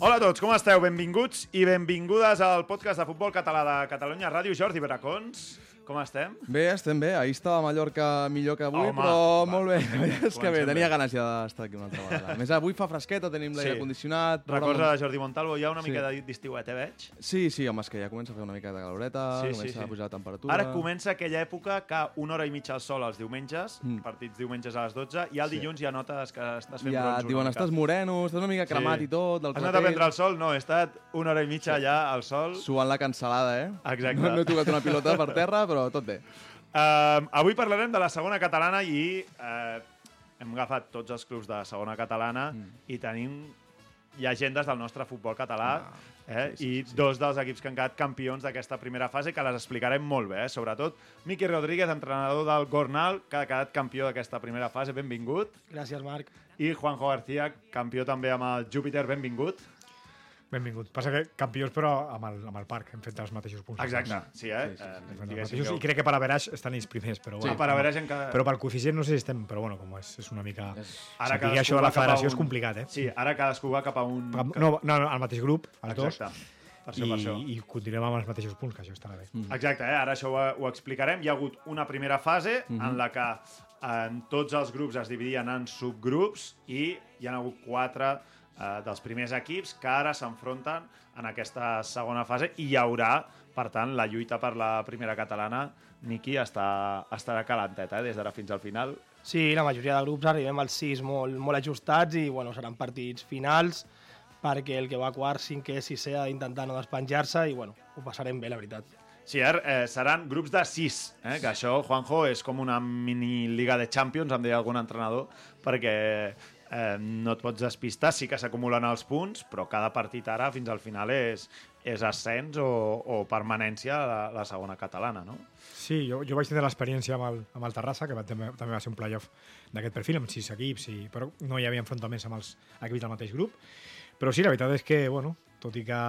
Hola a tots, com esteu? Benvinguts i benvingudes al podcast de futbol català de Catalunya Ràdio. Jordi Bracons, com estem? Bé, estem bé. Ahir estava a Mallorca millor que avui, Home, però va. molt bé. Veritat és que bé, tenia ganes ja d'estar aquí una altra vegada. A més, avui fa fresqueta, tenim l'aire Sí. condicionat. Programa- de Jordi Montalvo, hi ha una Sí. mica de- d'estiuet, eh, veig? Sí, sí, home, és que ja comença a fer una mica de caloreta, Sí, sí, comença sí. a pujar la temperatura. Ara comença aquella època que una hora i mitja al sol els diumenges, Mm. partits diumenges a les 12, i al Sí. dilluns ja notes que estàs fent Ja bronzo et diuen, estàs moreno, estàs una mica cremat i tot, del Has anat a prendre el sol? No, he estat una hora i mitja allà al sol. suant la cancel·lada, eh? Exacte. No, no he tocat una pilota per terra, però tot bé. Uh, avui parlarem de la segona catalana i uh, hem agafat tots els clubs de segona catalana Mm. i tenim llegendes del nostre futbol català Ah, eh? sí, sí, i sí. dos dels equips que han quedat campions d'aquesta primera fase que les explicarem molt bé, eh? sobretot Miqui Rodríguez, entrenador del Gornal, que ha quedat campió d'aquesta primera fase, benvingut, Gràcies, Marc. i Juanjo García, campió també amb el Júpiter, benvingut. Benvingut. Passa que campions, però amb el, amb el parc. Hem fet els mateixos punts. Exacte, sí, eh? Sí, sí, sí, Eh, diguéssim mateixos, que- I crec que per averaix estan ells primers, però, Sí, bueno, per haver gent que... però pel coeficient no sé si estem, però bueno, com és, és una mica... És... Ara Saber cadascú això de la federació un- és complicat, eh? Sí, ara cadascú va cap a un... No, no, no, al mateix grup, els dos, Exacte. Per això, i, per això. i continuem amb els mateixos punts, que això estarà bé. Mm. Exacte, eh? ara això ho, ho explicarem. Hi ha hagut una primera fase Mhm. en la que en tots els grups es dividien en subgrups i hi ha hagut quatre eh, dels primers equips que ara s'enfronten en aquesta segona fase i hi haurà, per tant, la lluita per la primera catalana. Miqui està, estarà calenteta, eh? des d'ara fins al final. Sí, la majoria de grups arribem als sis molt, molt ajustats i bueno, seran partits finals perquè el que va a quart, cinquè, sisè ha d'intentar no despenjar-se i bueno, ho passarem bé, la veritat. Sí, eh, seran grups de sis, eh? que això, Juanjo, és com una mini liga de Champions, em deia algun entrenador, perquè eh, no et pots despistar, sí que s'acumulen els punts, però cada partit ara fins al final és, és ascens o, o permanència a la, la segona catalana, no? Sí, jo, jo vaig tenir l'experiència amb, el, amb el Terrassa, que va, també, també va ser un playoff d'aquest perfil, amb sis equips, i, però no hi havia enfrontaments amb els equips del mateix grup. Però sí, la veritat és que, bueno, tot i que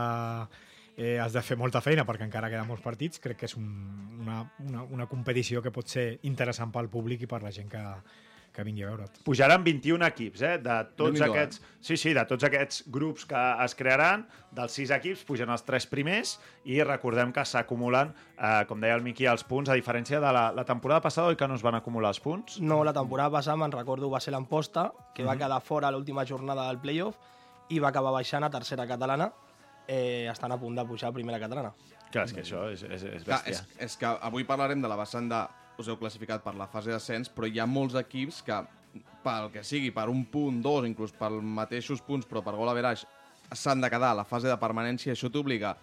eh, has de fer molta feina perquè encara queden molts partits, crec que és un, una, una, una competició que pot ser interessant pel públic i per la gent que, que vingui a veure't. Pujaran 21 equips, eh? De tots Déu-n'hi-do, aquests... Sí, sí, de tots aquests grups que es crearan, dels sis equips pugen els tres primers i recordem que s'acumulen, eh, com deia el Miqui, els punts, a diferència de la, la temporada passada, oi que no es van acumular els punts? No, la temporada passada, me'n recordo, va ser l'Amposta, que va quedar fora a l'última jornada del playoff i va acabar baixant a tercera catalana, eh, estan a punt de pujar a primera catalana. Clar, és que això és, és, és Clar, bèstia. és, és que avui parlarem de la vessant de... Us heu classificat per la fase d'ascens, però hi ha molts equips que, pel que sigui, per un punt, dos, inclús per mateixos punts, però per gol a veraix, s'han de quedar a la fase de permanència. Això t'obliga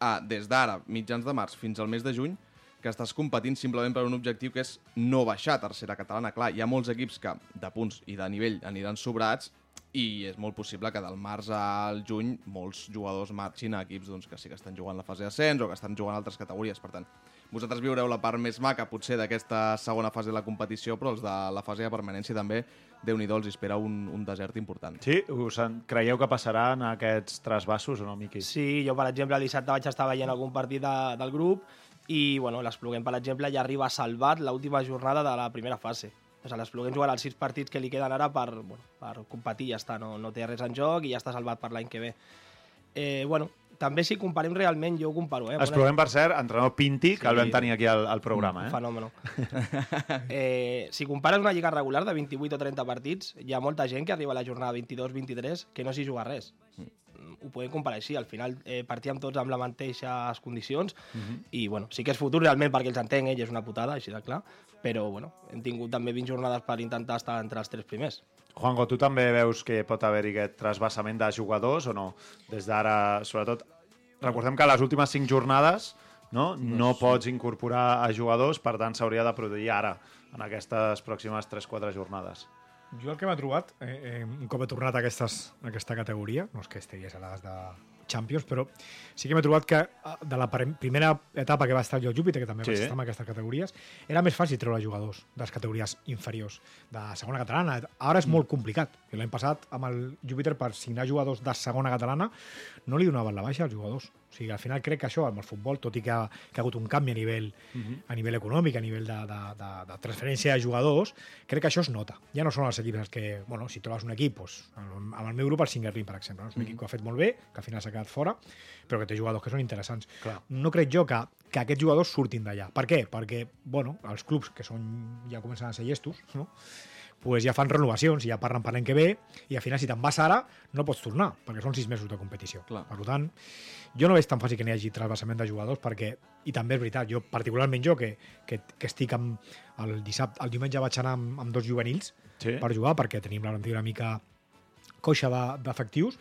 a, des d'ara, mitjans de març, fins al mes de juny, que estàs competint simplement per un objectiu que és no baixar a tercera catalana. Clar, hi ha molts equips que de punts i de nivell aniran sobrats i és molt possible que del març al juny molts jugadors marxin a equips doncs, que sí que estan jugant la fase d'ascens o que estan jugant altres categories. Per tant, vosaltres viureu la part més maca, potser, d'aquesta segona fase de la competició, però els de la fase de permanència també, déu nhi els espera un, un desert important. Sí? Us en... Creieu que passaran aquests trasbassos o no, Miqui? Sí, jo, per exemple, el dissabte vaig estar veient algun partit de, del grup i, bueno, l'Espluguem, per exemple, ja arriba salvat l'última jornada de la primera fase. O sigui, l'Espluguem jugarà els sis partits que li queden ara per, bueno, per competir, ja està, no, no té res en joc i ja està salvat per l'any que ve. Eh, bueno, també si comparem realment, jo ho comparo, eh? una- provem, per cert, entrenador Pinti, que Sí. el vam tenir aquí al, al programa. Eh? Fenòmeno. eh, si compares una lliga regular de 28 o 30 partits, hi ha molta gent que arriba a la jornada 22-23 que no s'hi juga res. Ho podem comparar així. Al final eh, partíem tots amb les mateixes condicions i bueno, sí que és futur realment perquè els entenc, ell és una putada, així de clar, però bueno, hem tingut també 20 jornades per intentar estar entre els tres primers. Juanjo, tu també veus que pot haver-hi aquest trasbassament de jugadors o no? Des d'ara, sobretot, recordem que les últimes cinc jornades no, no pots incorporar a jugadors, per tant s'hauria de produir ara, en aquestes pròximes 3-4 jornades. Jo el que m'ha trobat, eh, eh, un cop he tornat a, aquestes, a aquesta categoria, no és que estigués a les de Champions, però sí que m'he trobat que eh, de la primera etapa que va estar jo al Júpiter, que també Sí. vaig estar en aquestes categories, era més fàcil treure jugadors de les categories inferiors, de segona catalana. Ara és Mm. molt complicat. L'any passat, amb el Júpiter, per signar jugadors de segona catalana, no li donaven la baixa als jugadors. O sigui, al final crec que això, amb el futbol, tot i que ha, que ha hagut un canvi a nivell, Mhm. a nivell econòmic, a nivell de, de, de, de transferència de jugadors, crec que això es nota. Ja no són els equips els que, bueno, si trobes un equip, doncs, amb el meu grup, el Singerlin, per exemple, no? és un equip que ho ha fet molt bé, que al final s'ha quedat fora, però que té jugadors que són interessants. Clar. No crec jo que, que aquests jugadors surtin d'allà. Per què? Perquè, bueno, els clubs que són, ja comencen a ser llestos, no? Pues ja fan renovacions, ja parlen per l'any que ve, i al final, si te'n vas ara, no pots tornar, perquè són sis mesos de competició. Clar. Per tant, jo no veig tan fàcil que n'hi hagi trasbassament de jugadors, perquè, i també és veritat, jo, particularment jo, que, que, que estic amb, el dissabte, el diumenge vaig anar amb, amb dos juvenils Sí? per jugar, perquè tenim la plantilla una mica coixa de- d'efectius,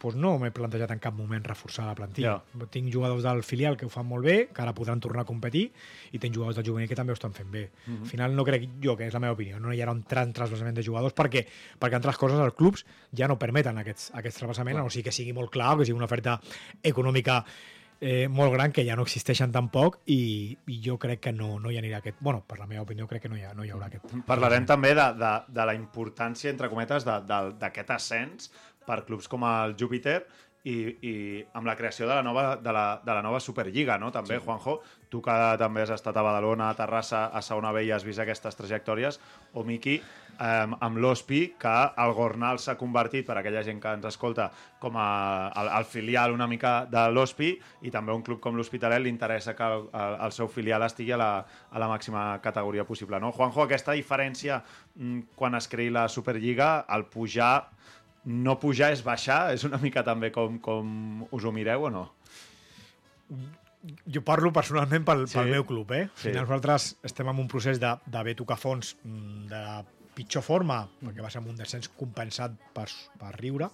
doncs no m'he plantejat en cap moment reforçar la plantilla. Tinc jugadors del filial que ho fan molt bé, que ara podran tornar a competir, i tinc jugadors del juvenil que també ho estan fent bé. Al final no crec jo, que és la meva opinió, no hi haurà un tran trasbassament de jugadors perquè, perquè entre les coses els clubs ja no permeten aquests, aquests trasbassaments, o sigui que sigui molt clar, que sigui una oferta econòmica eh, molt gran que ja no existeixen tampoc i, i jo crec que no, no hi anirà aquest... bueno, per la meva opinió crec que no hi, ha, no hi haurà aquest... Parlarem també de, de, de la importància, entre cometes, d'aquest ascens per clubs com el Júpiter i, i amb la creació de la nova, de la, de la nova Superliga, no? També, sí. Juanjo, tu que també has estat a Badalona, a Terrassa, a B i has vist aquestes trajectòries, o Miqui, eh, amb l'Hospi, que el Gornal s'ha convertit, per aquella gent que ens escolta, com a, el, el filial una mica de l'Hospi, i també un club com l'Hospitalet li interessa que el, el, el seu filial estigui a la, a la màxima categoria possible. No? Juanjo, aquesta diferència mm, quan es creï la Superliga, el pujar no pujar és baixar, és una mica també com, com us ho mireu o no? Jo parlo personalment pel, Sí. pel meu club, eh? Sí. Sí. Nosaltres estem en un procés de- d'haver tocar fons mm, de pitjor forma, perquè va ser amb un descens compensat per, per riure,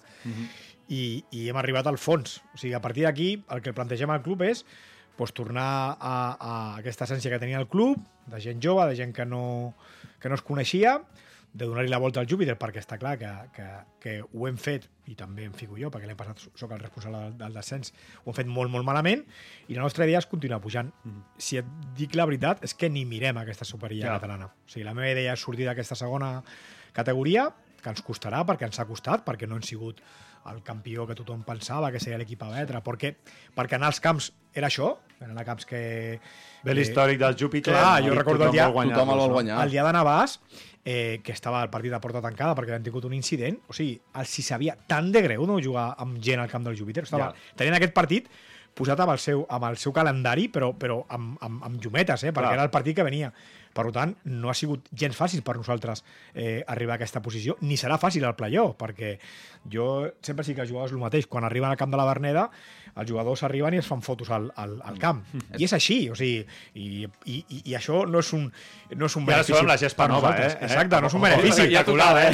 i, i hem arribat al fons. O sigui, a partir d'aquí, el que plantegem al club és doncs, tornar a, a aquesta essència que tenia el club, de gent jove, de gent que no, que no es coneixia, de donar-li la volta al Júpiter, perquè està clar que, que, que ho hem fet, i també em fico jo, perquè l'any passat sóc el responsable del, del descens, ho hem fet molt, molt malament, i la nostra idea és continuar pujant. Si et dic la veritat, és que ni mirem aquesta Superliga Ja. catalana. O sigui, la meva idea és sortir d'aquesta segona categoria, que ens costarà, perquè ens ha costat, perquè no hem sigut el campió que tothom pensava que seria l'equip a batre, perquè, perquè anar als camps era això, eren a camps que... Ve que- l'històric del Júpiter. Clar, jo recordo el dia- vol guanyar-los, Tothom el vol guanyar. el dia de Navàs, eh, que estava el partit de porta tancada perquè havien tingut un incident, o sigui, el, si sabia tan de greu no jugar amb gent al camp del Júpiter, estava, Ja. tenien aquest partit posat amb el seu, amb el seu calendari, però, però amb, amb, amb llumetes, eh, perquè Clar. era el partit que venia. Per tant, no ha sigut gens fàcil per nosaltres eh, arribar a aquesta posició, ni serà fàcil al playoff, perquè jo sempre sí que els jugadors el mateix. Quan arriben al camp de la Berneda, els jugadors arriben i es fan fotos al, al, al camp. I és així, o sigui, i, i, i, i això no és un, no és un I ara benefici la gespa per nova, nosaltres. eh? Exacte, no és un benefici. ja tocava, eh?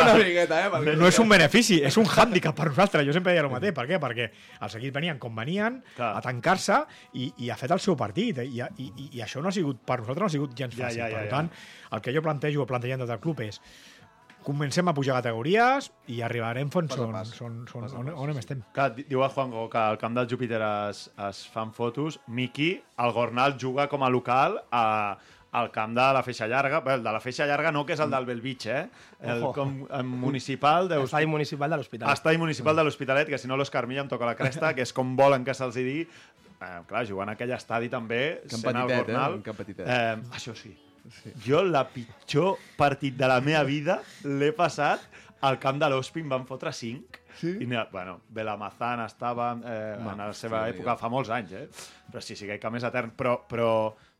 Una miqueta, eh? No és un benefici, és un hàndicap per nosaltres. Jo sempre deia el mateix. Per què? Perquè els equips venien com venien, a tancar-se i, i ha fet el seu partit. I, i, i, i això no ha sigut, per nosaltres no ha sigut gens Ja, fàcil. ja, ja, per ja. tant, el que jo plantejo o plantegem des del club és comencem a pujar categories i arribarem on, Pas a on, pas. on, on, Pas a on, pas. on estem. Clar, di- diu el Juanjo que al camp del Júpiter es, es fan fotos. Miqui, el Gornal juga com a local a, al camp de la Feixa Llarga. Bé, el de la Feixa Llarga no, que és el del Belvitge, eh? El, com, el municipal de Estadi municipal de l'Hospital. Estadi municipal de l'Hospitalet, que si no l'Òscar Milla em toca la cresta, que és com volen que se'ls digui. Eh, clar, jugant a aquell estadi també, sent el eh? Gornal. Camp petitet. Eh, això sí. sí. Jo la pitjor partit de la meva vida l'he passat al camp de l'Hospi, em van fotre 5. Sí? I, bueno, Belamazán estava eh, Home, en la seva època, fa molts anys, eh? Però sí, sí, que camp és etern. Però, però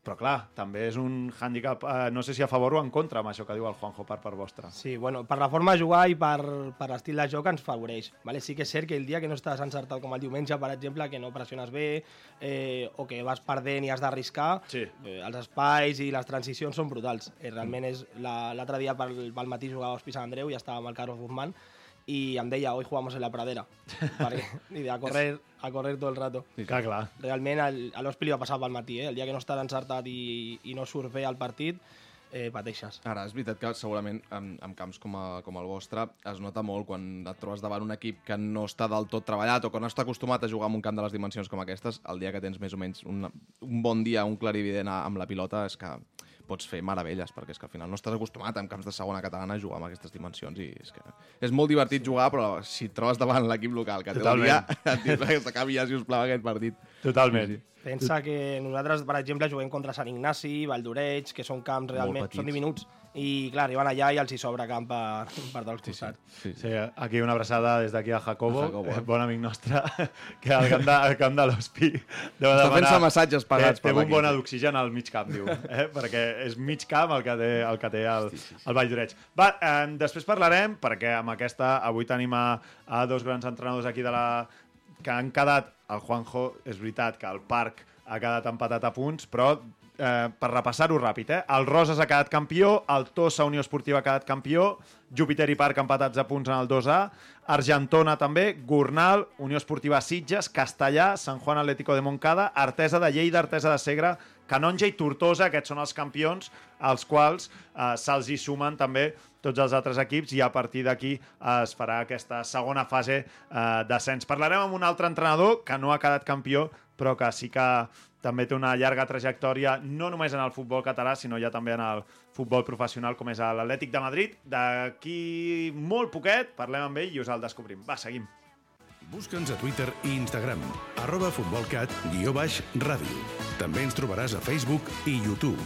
però clar, també és un hàndicap, eh, no sé si a favor o en contra amb això que diu el Juanjo per part vostra. Sí, bueno, per la forma de jugar i per, per l'estil de joc ens favoreix. Vale? Sí que és cert que el dia que no estàs encertat com el diumenge, per exemple, que no pressiones bé eh, o que vas perdent i has d'arriscar, Sí. eh, els espais i les transicions són brutals. Eh, realment és la- l'altre dia pel, pel matí jugava a Hospici Sant Andreu i estava amb el Carlos Guzmán i em deia, hoy jugamos en la pradera. perquè, i a correr, a correr tot el rato. Sí, clar, clar. Realment el- a l'Hospi li va passar pel matí, eh? el dia que no estàs encertat i, i no surt bé al partit, eh, pateixes. Ara, és veritat que segurament en, en camps com, a, com el vostre es nota molt quan et trobes davant un equip que no està del tot treballat o que no està acostumat a jugar en un camp de les dimensions com aquestes, el dia que tens més o menys un, un bon dia, un clarivident amb la pilota, és que pots fer meravelles, perquè és que al final no estàs acostumat en camps de segona catalana a jugar amb aquestes dimensions i és que és molt divertit jugar, però si et trobes davant l'equip local que té el dia, et dius que s'acabi ja, si us plau, aquest partit. Totalment. Pensa que nosaltres, per exemple, juguem contra Sant Ignasi, Valldoreix, que són camps realment... Són diminuts. I, clar, arriben allà i els hi sobra camp per, per dels costats. Sí, Sí, aquí una abraçada des d'aquí a Jacobo, A Jacobo. eh, bon amic nostre, que al camp de, al camp de l'Hospi deu Està demanar- fent-se massatges pagats té, té un bon d'oxigen al mig camp, diu, eh? perquè és mig camp el que té el, que té el, el Vall d'Oreig. Va, eh, després parlarem, perquè amb aquesta avui tenim a, a dos grans entrenadors aquí de la que han quedat, el Juanjo, és veritat que el Parc ha quedat empatat a punts, però eh, per repassar-ho ràpid, eh? el Roses ha quedat campió, el Tossa Unió Esportiva ha quedat campió, Júpiter i Parc empatats a punts en el 2A, Argentona també, Gornal, Unió Esportiva Sitges, Castellà, Sant Juan Atlético de Montcada, Artesa de Lleida, Artesa de Segre, Canonja i Tortosa, aquests són els campions, als quals eh, se'ls hi sumen també tots els altres equips i a partir d'aquí es farà aquesta segona fase eh, d'ascens. Parlarem amb un altre entrenador que no ha quedat campió, però que sí que també té una llarga trajectòria, no només en el futbol català, sinó ja també en el futbol professional, com és l'Atlètic de Madrid. D'aquí molt poquet parlem amb ell i us el descobrim. Va, seguim. Busca'ns a Twitter i Instagram, arroba futbolcat, guió baix, ràdio. També ens trobaràs a Facebook i YouTube.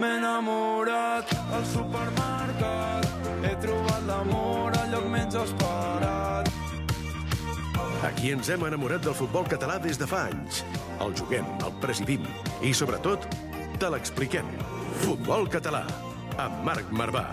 M'he enamorat al supermercat. Aquí ens hem enamorat del futbol català des de fa anys. El juguem, el presidim i, sobretot, te l'expliquem. Futbol català, amb Marc Marvà.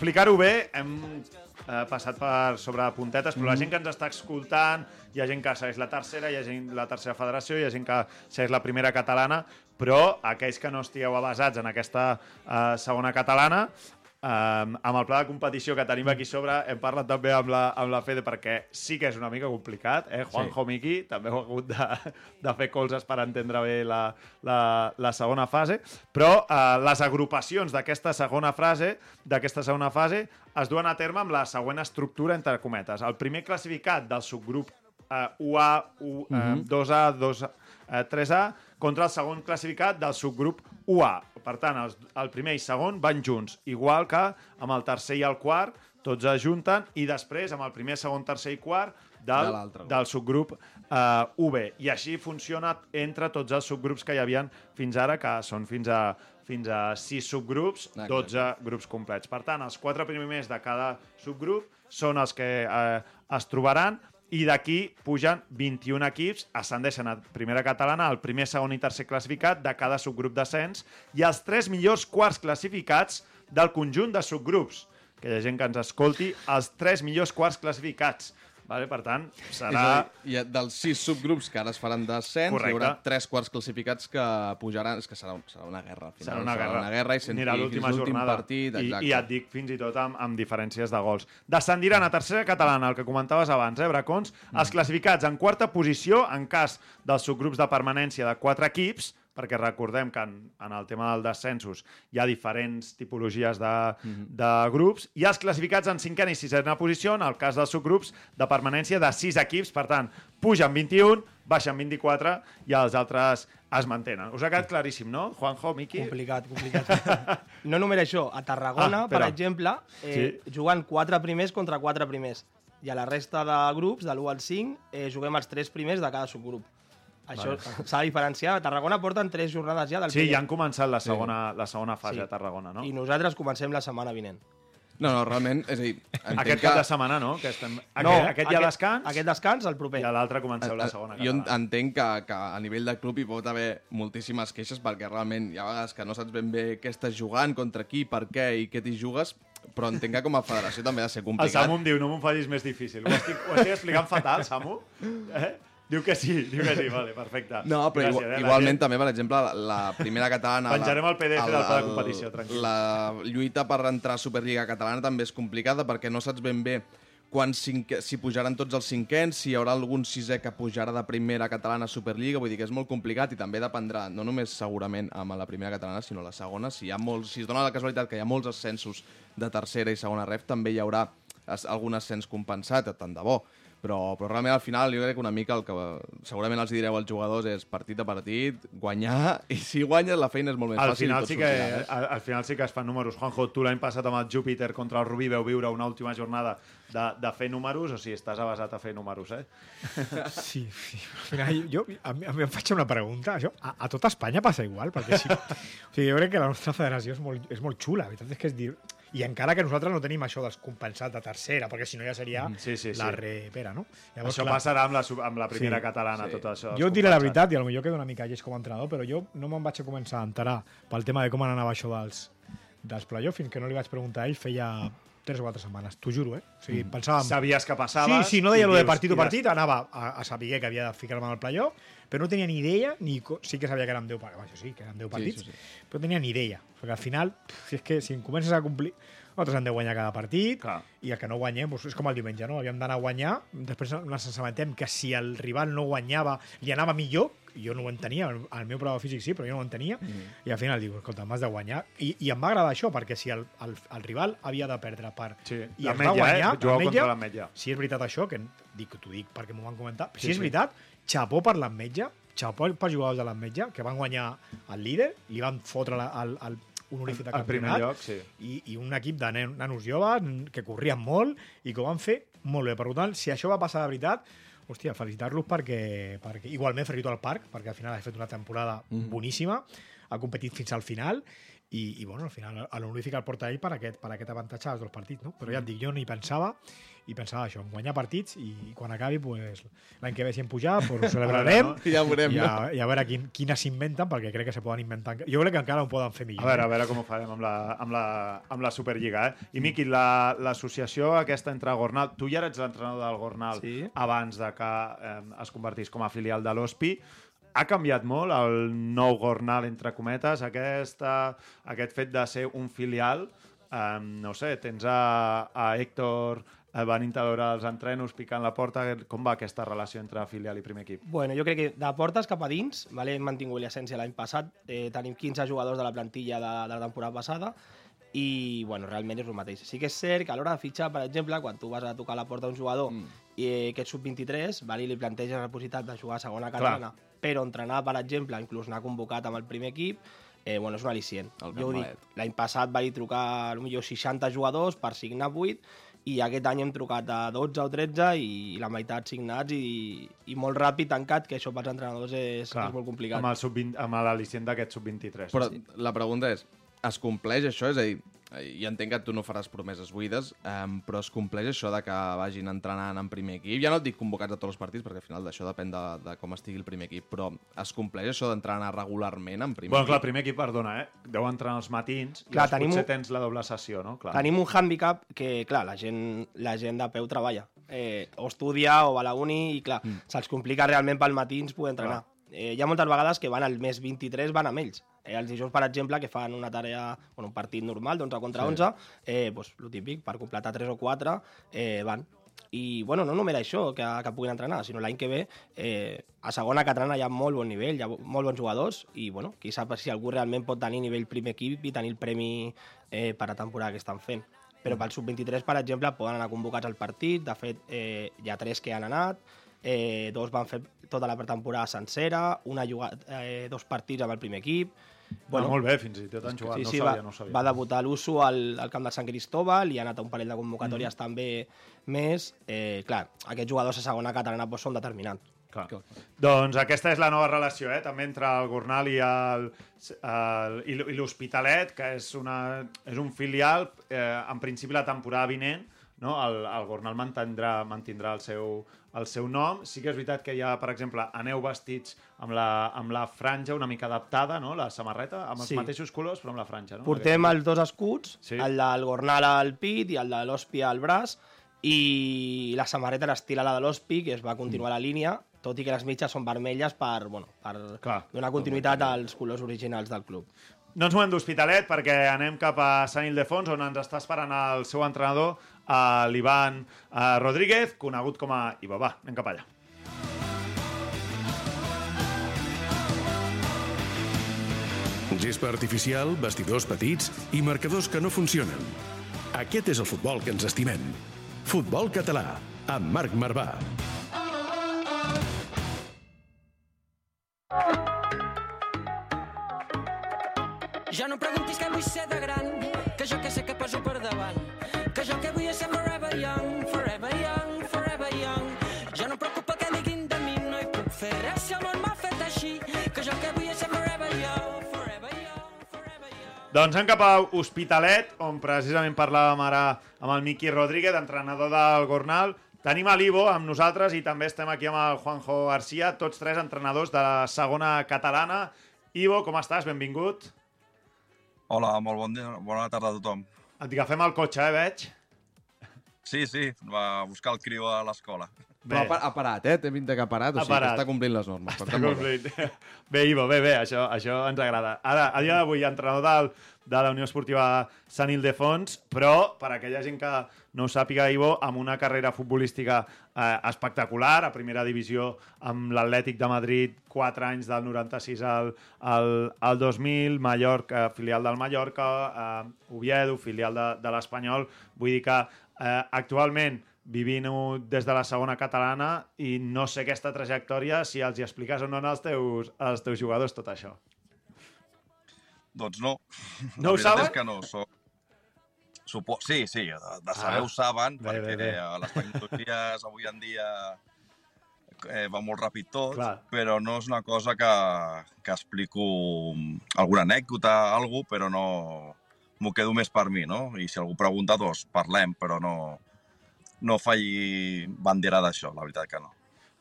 Explicar-ho bé, hem eh, passat per sobre puntetes, però la gent que ens està escoltant, hi ha gent que segueix la tercera, hi ha gent la tercera federació, hi ha gent que segueix la primera catalana, però aquells que no estigueu avasats en aquesta eh, segona catalana, Um, amb el pla de competició que tenim aquí sobre hem parlat també amb la, amb la Fede perquè sí que és una mica complicat eh? Juanjo sí. Miki també heu hagut de, de fer colzes per entendre bé la, la, la segona fase però uh, les agrupacions d'aquesta segona fase d'aquesta segona fase es duen a terme amb la següent estructura entre cometes el primer classificat del subgrup uh, UA, U, uh, 2A, 2, uh, 3A contra el segon classificat del subgrup UA. Per tant, els, el primer i segon van junts, igual que amb el tercer i el quart, tots es junten, i després amb el primer, segon, tercer i quart del, De del subgrup uh, UB. I així funciona entre tots els subgrups que hi havien fins ara, que són fins a, fins a 6 subgrups, Exacte. 12 grups complets. Per tant, els quatre primers de cada subgrup són els que eh, es trobaran i d'aquí pugen 21 equips, ascendeixen a primera catalana, el primer, segon i tercer classificat de cada subgrup d'ascens i els tres millors quarts classificats del conjunt de subgrups. Que hi ha gent que ens escolti, els tres millors quarts classificats. Vale? Per tant, serà... dir, ha dels sis subgrups que ara es faran descens, Correcte. hi haurà tres quarts classificats que pujaran. És que serà, serà una guerra. Al final. Serà una guerra. una guerra i, sent, Anirà i l'última jornada. partit. I. I et dic fins i tot amb, amb diferències de gols. Descendiran a tercera catalana, el que comentaves abans, eh, Bracons? Mm. Els classificats en quarta posició, en cas dels subgrups de permanència de quatre equips, perquè recordem que en, en el tema dels descensos hi ha diferents tipologies de, Mm-hmm. de grups, i els classificats en cinquena i sisena posició, en el cas dels subgrups de permanència de sis equips, per tant, pugen 21, baixen 24 i els altres es mantenen. Us ha quedat claríssim, no? Juanjo, Miqui? Complicat, complicat. no només això, a Tarragona, Ah, per exemple, eh, jugant quatre primers contra quatre primers. I a la resta de grups, de l'1 al 5, eh, juguem els tres primers de cada subgrup. Això s'ha de diferenciar. A Tarragona porten tres jornades ja del Sí, primer. ja han començat la segona, la segona fase Sí. a Tarragona, no? I nosaltres comencem la setmana vinent. No, no, realment, és a dir, Aquest que... cap de setmana, no? Que estem... Aquest, no, aquest, ja descans Aquest descans, el proper. i a l'altre comenceu la Eh, segona Jo catalana. entenc que, que a nivell de club hi pot haver moltíssimes queixes perquè realment hi ha vegades que no saps ben bé què estàs jugant, contra qui, per què i què t'hi jugues, però entenc que com a federació també ha de ser El complicat. Samu em diu, no m'ho facis més difícil. Ho estic, ho estic explicant fatal, Samu? Eh? Diu que sí, diu que sí, vale, perfecte. No, però Gràcies, igual, eh? Igualment també, per exemple, la, la primera catalana... Penjarem el PDF del pla de competició, tranquil. La lluita per entrar a Superliga Catalana també és complicada perquè no saps ben bé quan cinquè, si pujaran tots els cinquens, si hi haurà algun sisè que pujarà de primera catalana a Superliga, vull dir que és molt complicat i també dependrà, no només segurament amb la primera catalana, sinó la segona. Si, hi ha molts, si es dona la casualitat que hi ha molts ascensos de tercera i segona ref, també hi haurà algun ascens compensat, tant de bo. Però, però realment al final jo crec que una mica el que segurament els direu als jugadors és partit a partit, guanyar, i si guanyes la feina és molt més Al fàcil. final, sí que, sortirà, eh? al, al final sí que es fan números. Juanjo, tu l'any passat amb el Júpiter contra el Rubí veu viure una última jornada de, de fer números, o sigui, estàs avasat a fer números, eh? Sí, sí. Final, jo, a, mi, a mi em faig una pregunta. Això, a, a tota Espanya passa igual, perquè sí, o sigui, jo crec que la nostra federació és molt, és molt xula. La veritat és que és dir... I encara que nosaltres no tenim això dels compensats de tercera, perquè si no ja seria Mm, sí, sí, la sí. repera, no? això passarà amb la, amb la primera Sí, catalana, sí. tot això. Jo et diré la veritat, i potser quedo una mica lleig com a entrenador, però jo no me'n vaig a començar a enterar pel tema de com anava això dels, dels play-offs, fins que no li vaig preguntar a ell feia tres o quatre setmanes, t'ho juro, eh? O sigui, pensàvem... Sabies que Sí, passaves... sí, no deia lo de partit i partit, anava a, a saber que havia de ficar-me el playoff, però no tenia ni idea, ni co- sí que sabia que eren 10 partits, això sí, que eren 10 partits, sí, sí. però no tenia ni idea. Perquè al final, si és que si em comences a complir... Nosaltres hem de guanyar cada partit, Clar. i el que no guanyem, doncs és com el diumenge, no? Havíem d'anar a guanyar, després ens assabentem que si el rival no guanyava, li anava millor, jo no ho entenia, el, meu prova físic sí, però jo no ho entenia, Mm. i al final dic, escolta, m'has de guanyar. I, I em va agradar això, perquè si el, el, el rival havia de perdre per... Sí, i la ens va Metlla, eh? guanyar, Jugueu l'Ametlla, contra l'Ametlla. si és veritat això, que dic, t'ho dic perquè m'ho van comentar, si Sí, és sí. veritat, xapó per l'Ametlla, xapó per jugadors de l'Ametlla, que van guanyar el líder, li van fotre la, el, el honorífic de Al primer campionat, lloc, sí. i, i un equip de nanos joves que corrien molt i que ho van fer molt bé. Per tant, si això va passar de veritat, hòstia, felicitar-los perquè, perquè igualment Ferrito al Parc, perquè al final ha fet una temporada Mhm. boníssima, ha competit fins al final i, i bueno, al final l'honorífic el porta ell per aquest, per aquest avantatge als dos partits, no? Però ja et dic, jo ni pensava i pensava això, guanyar partits i quan acabi, pues, l'any que ve si hem pujat, pues, ho celebrarem no? Ja veurem, i a, no? i a veure quin, quines s'inventen, perquè crec que se poden inventar. Jo crec que encara ho poden fer millor. A veure, a eh? veure com ho farem amb la, amb la, amb la Superliga. Eh? I, Miqui, la- l'associació aquesta entre Gornal... Tu ja eres l'entrenador del Gornal Sí. abans de que eh, es convertís com a filial de l'OSPI. Ha canviat molt el nou Gornal, entre cometes, aquesta, aquest fet de ser un filial. Eh, no sé, tens a, a Héctor eh, venint a veure els entrenos, picant la porta. Com va aquesta relació entre filial i primer equip? Bueno, jo crec que de portes cap a dins, vale, hem mantingut l'essència l'any passat, eh, tenim 15 jugadors de la plantilla de, de la temporada passada, i bueno, realment és el mateix. Sí que és cert que a l'hora de fitxar, per exemple, quan tu vas a tocar la porta d'un jugador mm. i eh, que ets sub-23, vale, li planteges la possibilitat de jugar a segona catalana, però entrenar, per exemple, inclús anar convocat amb el primer equip, eh, bueno, és un al·licient. El Jo ho dic, Carmelet. l'any passat vaig trucar potser 60 jugadors per signar 8 i aquest any hem trucat a 12 o 13 i la meitat signats i, i molt ràpid tancat, que això pels entrenadors és, és molt complicat. Amb el sub-20 amb l'al·licient d'aquest sub-23. Però la pregunta és, es compleix això? És a dir, i entenc que tu no faràs promeses buides, um, però es compleix això de que vagin entrenant en primer equip? Ja no et dic convocats a tots els partits, perquè al final d'això depèn de, de com estigui el primer equip, però es compleix això d'entrenar regularment en primer Bueno, clar, equip? primer equip, perdona, eh? Deu entrar als matins i Clar, llavors tenim potser un- tens la doble sessió, no? Clar. Tenim un hàndicap que, clar, la gent, la gent de peu treballa. Eh, o estudia o va a la uni i, clar, mm. se'ls complica realment pel matins poder entrenar. Eh, hi ha moltes vegades que van al mes 23, van amb ells. Eh, els dijous, per exemple, que fan una tarea, bueno, un partit normal d'11 contra 11, eh, pues, lo típic, per completar 3 o 4, eh, van. I, bueno, no només això, que, que puguin entrenar, sinó l'any que ve, eh, a segona catalana hi ha molt bon nivell, hi ha molt bons jugadors, i, bueno, qui sap si algú realment pot tenir nivell primer equip i tenir el premi eh, per a temporada que estan fent. Però pel sub-23, per exemple, poden anar convocats al partit, de fet, eh, hi ha tres que han anat, eh, dos van fer tota la pretemporada sencera, una jugada, eh, dos partits amb el primer equip... Bueno, molt bé, fins i tot han jugat, Sí, no sí, ho sabia, va, no sabia. va debutar l'Uso al, al camp de Sant Cristóbal i ha anat a un parell de convocatòries Mhm. també més. Eh, clar, aquests jugadors a segona catalana doncs, són determinants. Clar. Doncs aquesta és la nova relació, eh? també entre el Gornal i el, el, i l'Hospitalet, que és, una, és un filial, eh, en principi la temporada vinent, no? el, el Gornal mantindrà, mantindrà el, seu, el seu nom. Sí que és veritat que hi ha, per exemple, aneu vestits amb la, amb la franja una mica adaptada, no? la samarreta, amb els Sí. mateixos colors, però amb la franja. No? Portem els dos escuts, Sí. el del Gornal al pit i el de l'Hòspia al braç, i la samarreta l'estil a la de l'Hospi, que es va continuar mm. la línia, tot i que les mitges són vermelles per, bueno, per Clar. donar continuïtat als colors originals del club. No ens movem d'Hospitalet perquè anem cap a Sant Ildefons, on ens està esperant el seu entrenador, eh, l'Ivan eh, Rodríguez, conegut com a Iva. Va, anem cap allà. Gespa artificial, vestidors petits i marcadors que no funcionen. Aquest és el futbol que ens estimem. Futbol català, amb Marc Marvà. Ja no preguntis què vull ser de gran, que jo que sé que poso per davant, que jo que vull ser forever young, forever young, forever young. Ja no em preocupa què diguin de mi, no hi puc fer res si el món m'ha fet així, que jo que vull ser forever young, forever young, forever young. Doncs anem cap a Hospitalet, on precisament parlàvem ara amb el Miqui Rodríguez, entrenador del Gornal. Tenim a l'Ivo amb nosaltres i també estem aquí amb el Juanjo Garcia, tots tres entrenadors de la segona catalana. Ivo, com estàs? Benvingut. Hola, molt bon dia, bona tarda a tothom. Et agafem el cotxe, eh, veig? Sí, sí, va buscar el criu a l'escola. Però ha, pa- ha parat, eh? Té pinta que ha parat, o Ha sigui parat. que està complint les normes. per Està tant, molt bé. complint. Bé, Ivo, bé, bé, això, això ens agrada. Ara, a dia d'avui, entrenador del, de la Unió Esportiva Sant Ildefons, però, per aquella gent que no ho sàpiga, Ivo, amb una carrera futbolística eh, espectacular, a primera divisió amb l'Atlètic de Madrid, 4 anys del 96 al, al, al 2000, Mallorca, filial del Mallorca, eh, Oviedo, filial de, de l'Espanyol. Vull dir que eh, actualment vivint des de la segona catalana i no sé aquesta trajectòria si els hi expliques o no als teus, als teus jugadors tot això. Doncs no. No ho saben? que no. So... Supo... Sí, sí, de, de saber Ah. ho saben, Bé, perquè bé, bé. eh, les tecnologies avui en dia eh, va molt ràpid tot, Clar. però no és una cosa que, que explico alguna anècdota, alguna però no m'ho quedo més per mi, no? I si algú pregunta, doncs parlem, però no, no faig bandera d'això, la veritat que no.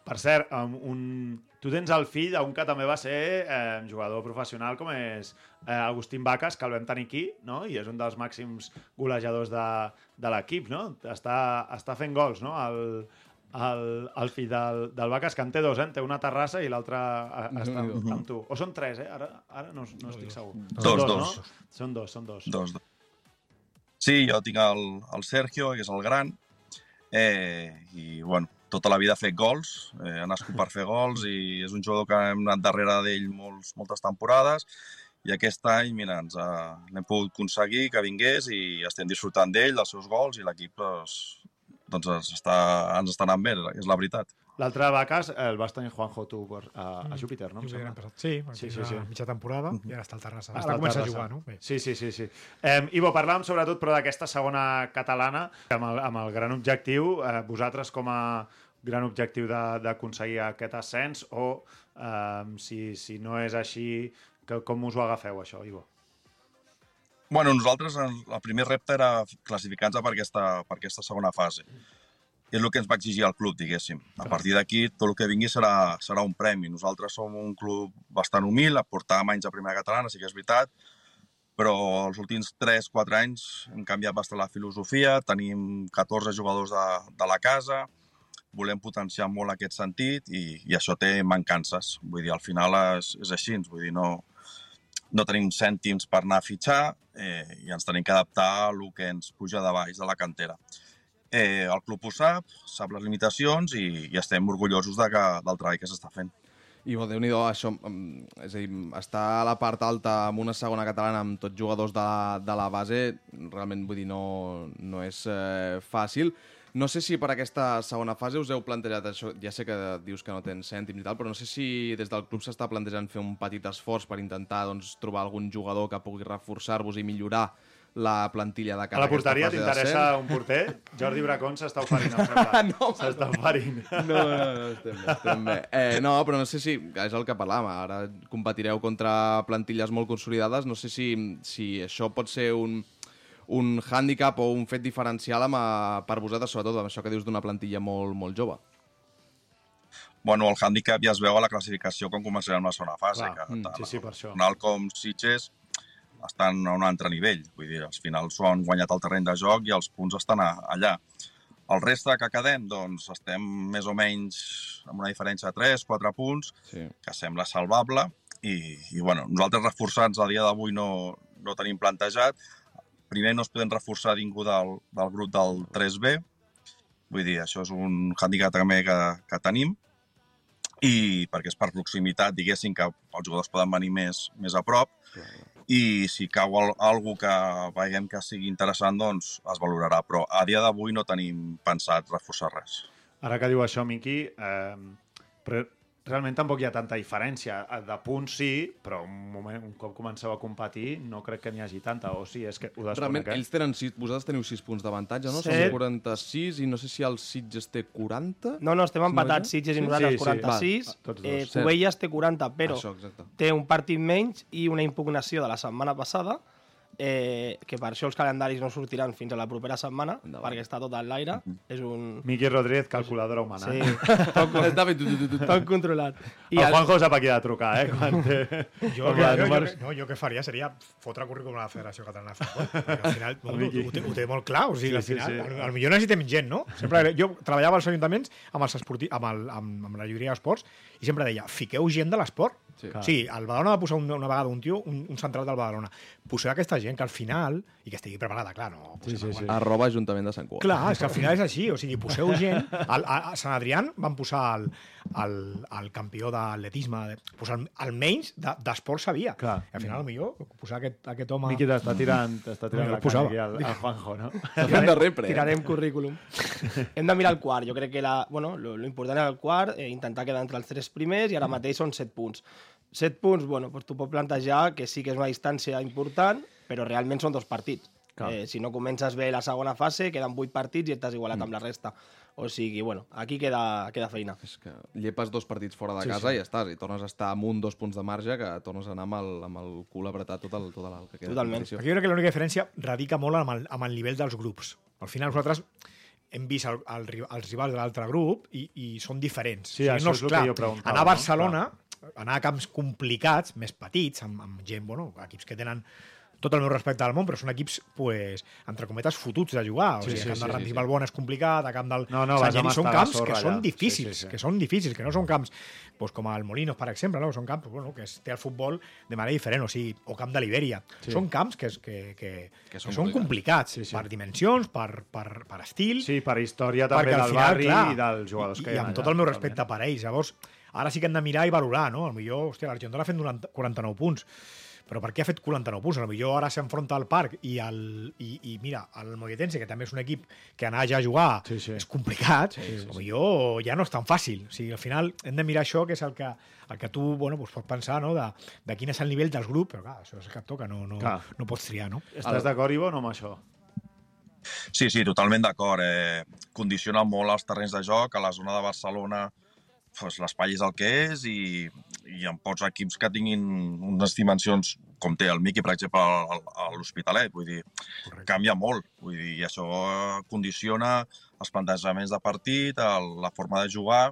Per cert, um, un... tu tens el fill d'un que també va ser eh, jugador professional com és eh, Agustín Vaques, que el vam tenir aquí, no? i és un dels màxims golejadors de, de l'equip, no? Està, està fent gols, no? El, el, el fill del, del Vaques, que en té dos, eh? En té una terrassa i l'altra està amb, amb tu. O són tres, eh? Ara, ara no, no estic segur. Dos, Són dos. No? Són dos, són dos. Dos, dos. Sí, jo tinc el, el Sergio, que és el gran, eh, i bueno, tota la vida ha fet gols, eh, ha nascut per fer gols i és un jugador que hem anat darrere d'ell molts, moltes temporades i aquest any, mira, ens ha, l'hem pogut aconseguir que vingués i estem disfrutant d'ell, dels seus gols i l'equip doncs, doncs està, ens està anant bé, és la veritat. L'altre Vaques el vas tenir Juanjo tu per, a, a Júpiter, no? Júpiter passat. Sí, Sí, sí, sí, sí, mitja temporada i ara està al Terrassa. Al començant a jugar, no? Bé. Sí, sí, sí. sí. Eh, Ivo, parlàvem sobretot però d'aquesta segona catalana amb el, amb el gran objectiu, eh, vosaltres com a gran objectiu de- d'aconseguir aquest ascens o eh, si, si no és així, que, com us ho agafeu això, Ivo? Bueno, nosaltres el, el primer repte era classificar-nos per aquesta, per aquesta segona fase. I és el que ens va exigir el club, diguéssim. A partir d'aquí, tot el que vingui serà, serà un premi. Nosaltres som un club bastant humil, portàvem anys a primera catalana, sí que és veritat, però els últims 3-4 anys hem canviat bastant la filosofia, tenim 14 jugadors de, de la casa, volem potenciar molt aquest sentit i, i això té mancances. Vull dir, al final és, és així, vull dir, no, no tenim cèntims per anar a fitxar eh, i ens tenim que adaptar a el que ens puja de baix de la cantera. Eh, el club ho sap, sap les limitacions i, i estem orgullosos de que, del treball que s'està fent. I bo, déu nhi això, mm, és a dir, estar a la part alta amb una segona catalana amb tots jugadors de la, de la base, realment vull dir, no, no és eh, fàcil. No sé si per aquesta segona fase us heu plantejat això, ja sé que dius que no tens cèntims i tal, però no sé si des del club s'està plantejant fer un petit esforç per intentar doncs, trobar algun jugador que pugui reforçar-vos i millorar la plantilla de A cara la a aquesta porteria t'interessa un porter? Jordi Bracón s'està oferint, em sembla. No, S'està oferint. No, no, no, estem bé, estem bé. Eh, no, però no sé si, és el que parlàvem, ara competireu contra plantilles molt consolidades, no sé si, si això pot ser un, un hàndicap o un fet diferencial amb, eh, per vosaltres, sobretot amb això que dius d'una plantilla molt, molt jove. Bueno, el hàndicap ja es veu a la classificació quan començarem la segona fase. Clar, que mm, tant sí, sí, per això. Nacional com Sitges estan a un altre nivell. Vull dir, als finals s'ho han guanyat el terreny de joc i els punts estan a, allà. El reste que quedem, doncs, estem més o menys amb una diferència de 3-4 punts, Sí. que sembla salvable, i, i bueno, nosaltres reforçats a dia d'avui no, no tenim plantejat. Primer no es podem reforçar ningú del, del grup del 3B, vull dir, això és un hàndicap també que, que tenim, i perquè és per proximitat, diguéssim, que els jugadors poden venir més, més a prop, i si cau al, algú que veiem que sigui interessant, doncs es valorarà, però a dia d'avui no tenim pensat reforçar res. Ara que diu això, Miqui, eh, realment tampoc hi ha tanta diferència. Eh, De punts sí, però un, moment, un cop comenceu a competir no crec que n'hi hagi tanta, o sí, és que ho Realment, desconec, eh? ells tenen sis, vosaltres teniu 6 punts d'avantatge, no? Set. Són 46 i no sé si el Sitges té 40. No, no, estem empatats, Sí? Sitges i Sí, nosaltres sí, 46. Va, eh, Cert. Cubelles té 40, però Això, exacte. té un partit menys i una impugnació de la setmana passada, eh, que per això els calendaris no sortiran fins a la propera setmana, Endavant. perquè està tot en l'aire. És un... Miqui Rodríguez, calculadora humana. Sí, tot, Està fet... tu, tu. tot controlat. I el Juanjo sap a qui ha de trucar, eh? Quan té... Jo, jo, jo, números. no, jo que faria seria fotre currículum a la Federació Catalana de Futbol. perquè al final Miqui. ho, té, ho té molt clar. O sigui, Sí, al final, sí. sí, millor necessitem gent, no? Sempre, jo treballava als ajuntaments amb, els esporti, amb, el, amb, amb la llibreria d'esports i sempre deia, fiqueu gent de l'esport. Sí. Sigui, el Badalona va posar una, una vegada un tio, un, un central del Badalona. Poseu aquesta gent que al final, i que estigui preparada, clar, no? Sí, sí, sí. Arroba Ajuntament de Sant Cugat. Clar, és que al final és així, o sigui, poseu gent... Al, a, a Sant Adrián van posar el, el, el campió d'atletisme, de- posar el- almenys de- d'esport sabia. Clar. I al final, millor posar aquest, aquest home... Miqui t'està tirant, t'està tirant No, jo la posava. canya aquí al, al Juanjo, no? Està fent de repre. eh? Tirarem currículum. Hem de mirar el quart. Jo crec que la, bueno, lo, lo important era el quart, eh, intentar quedar entre els tres primers i ara mateix són set punts. Set punts, bueno, doncs tu pots plantejar que sí que és una distància important, però realment són dos partits. Clar. Eh, si no comences bé la segona fase, queden vuit partits i estàs igualat amb la resta. O sigui, bueno, aquí queda, queda feina. És que llepes dos partits fora de Sí, casa sí. i ja estàs, i tornes a estar amb un, dos punts de marge, que tornes a anar amb el, amb el cul apretat tot el, tot el que queda. Totalment. Aquí jo crec que l'única diferència radica molt amb el, amb el nivell dels grups. Al final nosaltres hem vist el, el, els rivals de l'altre grup i, i són diferents. Sí, això és el que jo preguntava, Anar a no? Barcelona, anar a camps complicats, més petits, amb, amb gent, bueno, equips que tenen tot el meu respecte al món, però són equips, pues, entre cometes, fotuts de jugar. O Sí, sigui, sí, camp sí, de sí, Rantis sí. Balbona és complicat, a camp del No, no, Sant Geni són camps sorra que són difícils, Sí, sí, sí. que són difícils, que no són camps pues, com el Molinos, per exemple, no? són camps bueno, que té el futbol de manera diferent, o sigui, o camp de Libèria. Sí. Són camps que, que, que, Que que són són, complicats, Sí, sí. per dimensions, per, per, per estil, Sí, per història també del final, barri clar, i dels jugadors i, que hi i ha amb allà, tot el meu respecte per ells. Llavors, ara sí que hem de mirar i valorar, no? Millor, hòstia, l'Argentina ha fet 90, 49 punts, però per què ha fet 49 punts? A lo millor ara s'enfronta al parc i, el, i, i mira, el Moguetense, que també és un equip que anar ja a jugar Sí, sí. és complicat, sí, sí, a lo millor ja no és tan fàcil. O sigui, al final hem de mirar això, que és el que, el que tu bueno, doncs pots pensar, no? de, de quin és el nivell dels grups, però clar, això és el que toca, no, no, Clar. no pots triar, no? Estàs d'acord, Ivo, no amb això? Sí, sí, totalment d'acord. Eh, condiciona molt els terrenys de joc. A la zona de Barcelona pues, l'espai és el que és i, i amb pocs equips que tinguin unes dimensions com té el Miqui, per exemple, al- a l'Hospitalet. Vull dir, Correcte. canvia molt. Vull dir, i això condiciona els plantejaments de partit, el, la forma de jugar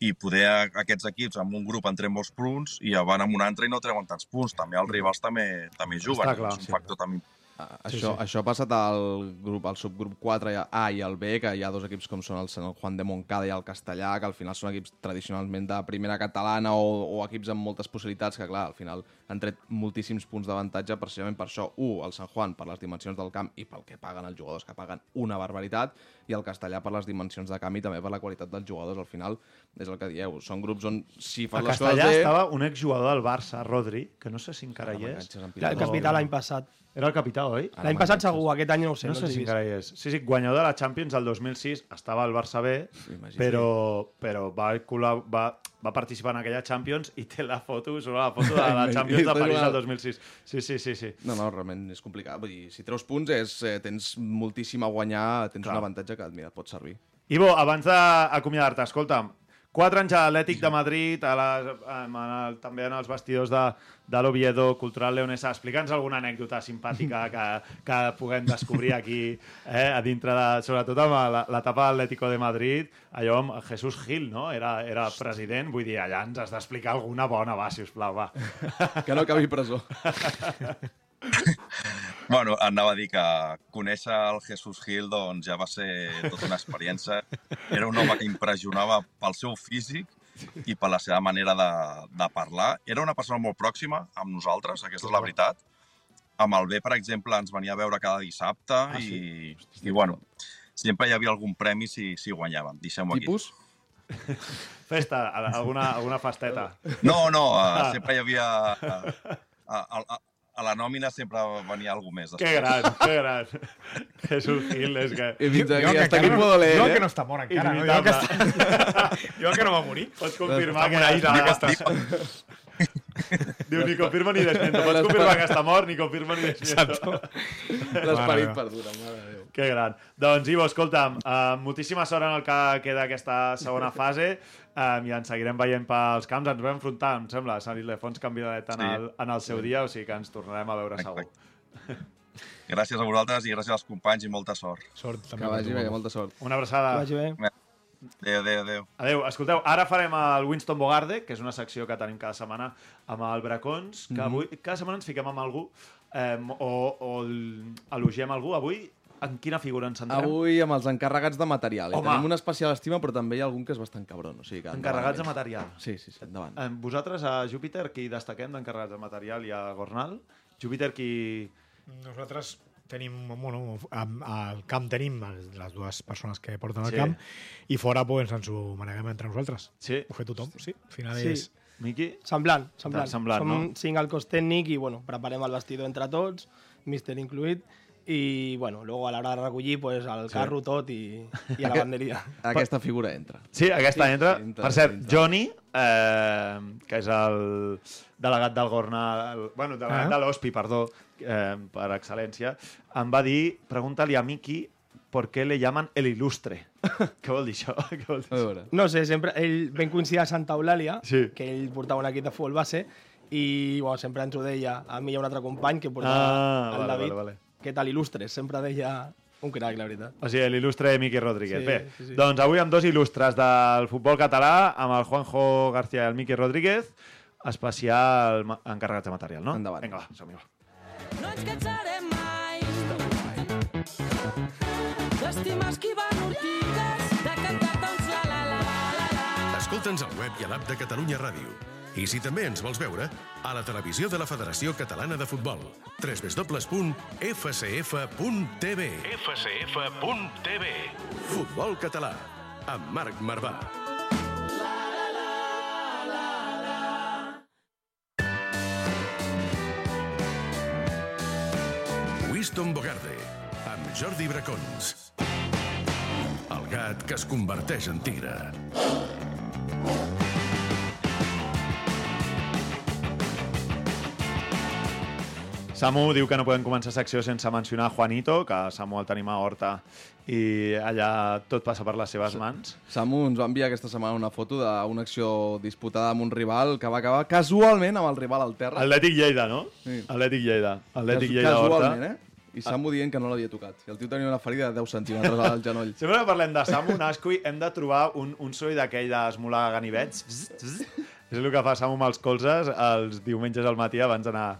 i poder a- aquests equips amb un grup en treuen molts punts i van amb un altre i no treuen tants punts. També els rivals també, també juguen. Està clar, és un sí. factor també Ah, Sí, Això, sí. això ha passat al, grup, al subgrup 4 i- A i al B, que hi ha dos equips com són el Sant Juan de Montcada i el Castellà, que al final són equips tradicionalment de primera catalana o, o equips amb moltes possibilitats, que clar, al final han tret moltíssims punts d'avantatge precisament per això. Un, el San Juan per les dimensions del camp i pel que paguen els jugadors, que paguen una barbaritat, i el Castellà per les dimensions de camp i també per la qualitat dels jugadors. Al final, és el que dieu, són grups on si A fas les Castellà coses bé... estava un exjugador del Barça, Rodri, que no sé si encara Ara hi és. el capità l'any passat. Era el capità, oi? L'any passat segur, aquest any no ho sé. No sé els he si vist. encara hi és. Sí, sí, guanyador de la Champions del 2006, estava al Barça B, imagina't. però, però va, va, va participar en aquella Champions i té la foto, surt la foto de la Champions de París del 2006. Sí, sí, sí, sí. No, no, realment és complicat. Vull dir, si treus punts és, eh, tens moltíssim a guanyar, tens Clar. un avantatge que mira, et pot servir. Ivo, abans d'acomiadar-te, escolta'm, quatre anys a l'Atlètic de Madrid, a les, en el, també en els vestidors de, de l'Oviedo Cultural Leonesa. Explica'ns alguna anècdota simpàtica que, que puguem descobrir aquí, eh, a dintre de, sobretot amb la- l'etapa de l'Atlético de Madrid, allò amb Jesús Gil, no? Era, era president, vull dir, allà ens has d'explicar alguna bona, va, sisplau, va. Que no acabi presó. Bueno, anava a dir que conèixer el Jesús Gil doncs, ja va ser tota una experiència. Era un home que impressionava pel seu físic i per la seva manera de, de parlar. Era una persona molt pròxima amb nosaltres, aquesta és la veritat. Amb el B, per exemple, ens venia a veure cada dissabte ah, i, i, bueno, sempre hi havia algun premi si, si guanyàvem. Deixem-ho aquí. Tipus? Festa, alguna, alguna festeta. No, no, uh, sempre hi havia... Uh, a, a, a, la nòmina sempre venia alguna més. Que gran, que gran. Jesús Gil, és que... I fins aquí, que hasta aquí puedo leer, jo eh? que no està mort encara, no? Jo que, està... jo que no va morir. Pots confirmar Està que, moneït, està... aquesta. Diu, ni confirma ni desmiento. Pots confirmar que està mort, ni confirma ni desmiento. L'esperit perdura, mare de Déu. Que gran. Doncs, Ivo, escolta'm, uh, moltíssima sort en el que queda aquesta segona fase um, i ens seguirem veient pels camps. Ens vam enfrontar, em sembla, a Sant Ildefons Canviadet en, Sí. el, en el seu dia, o sigui que ens tornarem a veure segur. Gràcies a vosaltres i gràcies als companys i molta sort. Sort, també. Que vagi bé, molta sort. Una abraçada. Que vagi bé. Adéu, adéu, adéu. Adéu. Escolteu, ara farem el Winston Bogarde, que és una secció que tenim cada setmana amb el Bracons, que avui, cada setmana ens fiquem amb algú eh, o, o el- elogiem algú. Avui, en quina figura ens centrem? Avui amb els encarregats de material. I Home. tenim una especial estima, però també hi ha algun que és bastant cabron. O sigui que Encarregats de material. Sí, sí, sí, endavant. Eh, Vosaltres, a Júpiter, qui destaquem d'encarregats de material i a Gornal? Júpiter, qui... Nosaltres tenim, bueno, al camp tenim les dues persones que porten el Sí. camp i fora pues, ens ho maneguem entre nosaltres. Sí. Ho fa tothom, sí. Al final Sí. és... Miqui? Semblant, semblant. Semblant, Som no? cinc al cos tècnic i, bueno, preparem el vestidor entre tots, míster incluït, i, bueno, luego a l'hora de recollir, pues, el Sí. carro tot i, i a la banderia. Aquesta figura entra. Sí, aquesta Sí, entra. entra, Per cert, entra. Johnny, eh, que és el delegat del Gornal, bueno, delegat Ah. de l'Hospi, perdó, eh, per excel·lència, em va dir, pregunta-li a Miki per què le llaman el ilustre. què vol dir això? Què vol dir això? No sé, sempre, ell vam coincidir a Santa Eulàlia, Sí. que ell portava un equip de futbol base, i bueno, sempre ens ho deia a mi i a un altre company que portava Ah, el vale, David. vale, vale. Què tal il·lustres? Sempre deia un crac, la veritat. O sigui, l'il·lustre Miqui Rodríguez. Sí, Bé, sí, sí. doncs avui amb dos il·lustres del futbol català, amb el Juanjo García i el Miqui Rodríguez, especial encarregats de material, no? Endavant. Vinga, va, som-hi, va. No ens cansarem mai d'estimar esquivant ortigues, de cantar-te uns la la la la la la. Escolta'ns al web i a l'app de Catalunya Ràdio. I si també ens vols veure, a la televisió de la Federació Catalana de Futbol. www.fcf.tv fcf.tv Futbol català, amb Marc Marvà. Winston Bogarde, amb Jordi Bracons. El gat que es converteix en tigre. Samu diu que no podem començar secció sense mencionar Juanito, que Samu el tenim a Horta i allà tot passa per les seves mans. Samu ens va enviar aquesta setmana una foto d'una acció disputada amb un rival que va acabar casualment amb el rival al terra. Atlètic Lleida, no? Sí. Atlètic Lleida. Atlètic Cas- Lleida Horta. Casualment, eh? I Samu dient que no l'havia tocat. I el tio tenia una ferida de 10 centímetres al genoll. Sempre que parlem de Samu Nascui hem de trobar un, un soroll d'aquell d'esmolar ganivets. Bzz, bzz. És el que fa Samu amb els colzes els diumenges al matí abans d'anar...